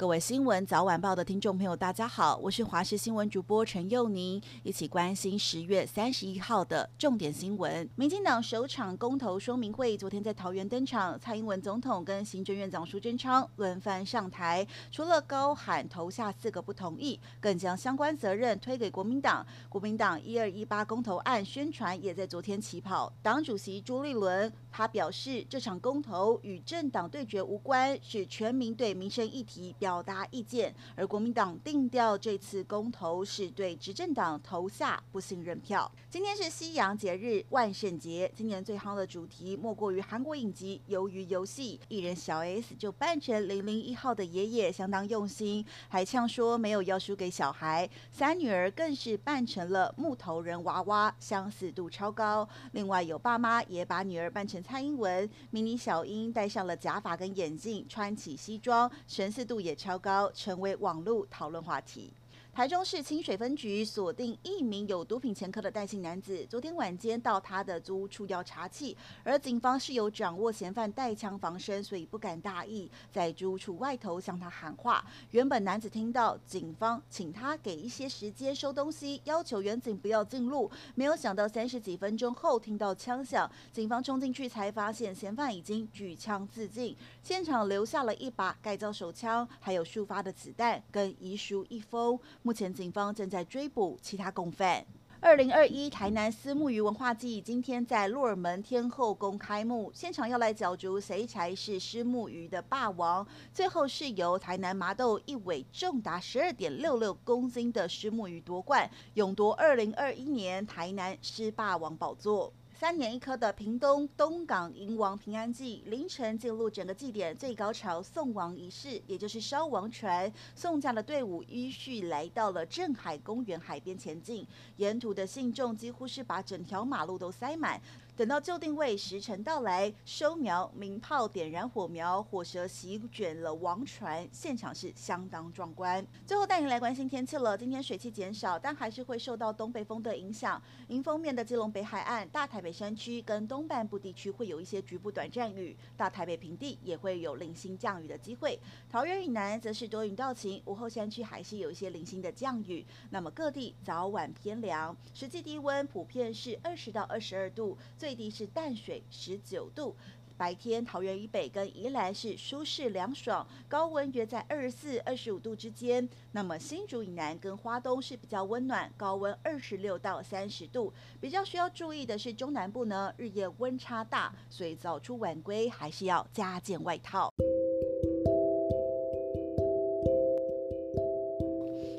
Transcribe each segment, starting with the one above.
各位新闻早晚报的听众朋友，大家好，我是华视新闻主播陈佑宁，一起关心十月三十一号的重点新闻。民进党首场公投说明会昨天在桃园登场，蔡英文总统跟行政院长苏贞昌轮番上台，除了高喊投下四个不同意，更将相关责任推给国民党。国民党一二一八公投案宣传也在昨天起跑，党主席朱立伦他表示，这场公投与政党对决无关，是全民对民生议题表。表达意见，而国民党定调这次公投是对执政党投下不信任票。今天是西洋节日万圣节，今年最夯的主题莫过于韩国影集《鱿鱼游戏》，艺人小 S 就扮成零零一号的爷爷，相当用心，还呛说没有要输给小孩。三女儿更是扮成了木头人娃娃，相似度超高。另外有爸妈也把女儿扮成蔡英文，迷你小英戴上了假发跟眼镜，穿起西装，神似度也超高，成为网络讨论话题。台中市清水分局锁定一名有毒品前科的戴姓男子，昨天晚间到他的租屋处要查缉，而警方是有掌握嫌犯带枪防身，所以不敢大意，在租屋处外头向他喊话。原本男子听到警方请他给一些时间收东西，要求远警不要进入，没有想到三十几分钟后听到枪响，警方冲进去才发现嫌犯已经举枪自尽，现场留下了一把改造手枪，还有数发的子弹跟遗书一封。目前警方正在追捕其他共犯。二零二一台南虱目鱼文化季今天在鹿耳门天后宫开幕，现场要来角逐谁才是虱目鱼的霸王。最后是由台南麻豆一尾重达十二点六六公斤的虱目鱼夺冠，勇夺二零二一年台南狮霸王宝座。三年一颗的屏东东港迎王平安祭，凌晨进入整个祭典最高潮送王仪式，也就是烧王船。送驾的队伍依序来到了镇海公园海边前进，沿途的信众几乎是把整条马路都塞满。等到就定位时辰到来，收苗鸣炮点燃火苗，火舌席卷了王船，现场是相当壮观。最后带您来关心天气了，今天水汽减少，但还是会受到东北风的影响。迎风面的基隆北海岸、大台北山区跟东半部地区会有一些局部短暂雨，大台北平地也会有零星降雨的机会。桃园以南则是多云到晴，午后山区还是有一些零星的降雨。那么各地早晚偏凉，实际低温普遍是二十到二十二度，最最低是淡水十九度，白天桃园以北跟宜兰是舒适凉爽，高温约在二十四、二十五度之间。那么新竹以南跟花东是比较温暖，高温二十六到三十度。比较需要注意的是中南部呢，日夜温差大，所以早出晚归还是要加件外套。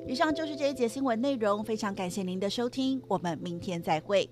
以上就是这一节新闻内容，非常感谢您的收听，我们明天再会。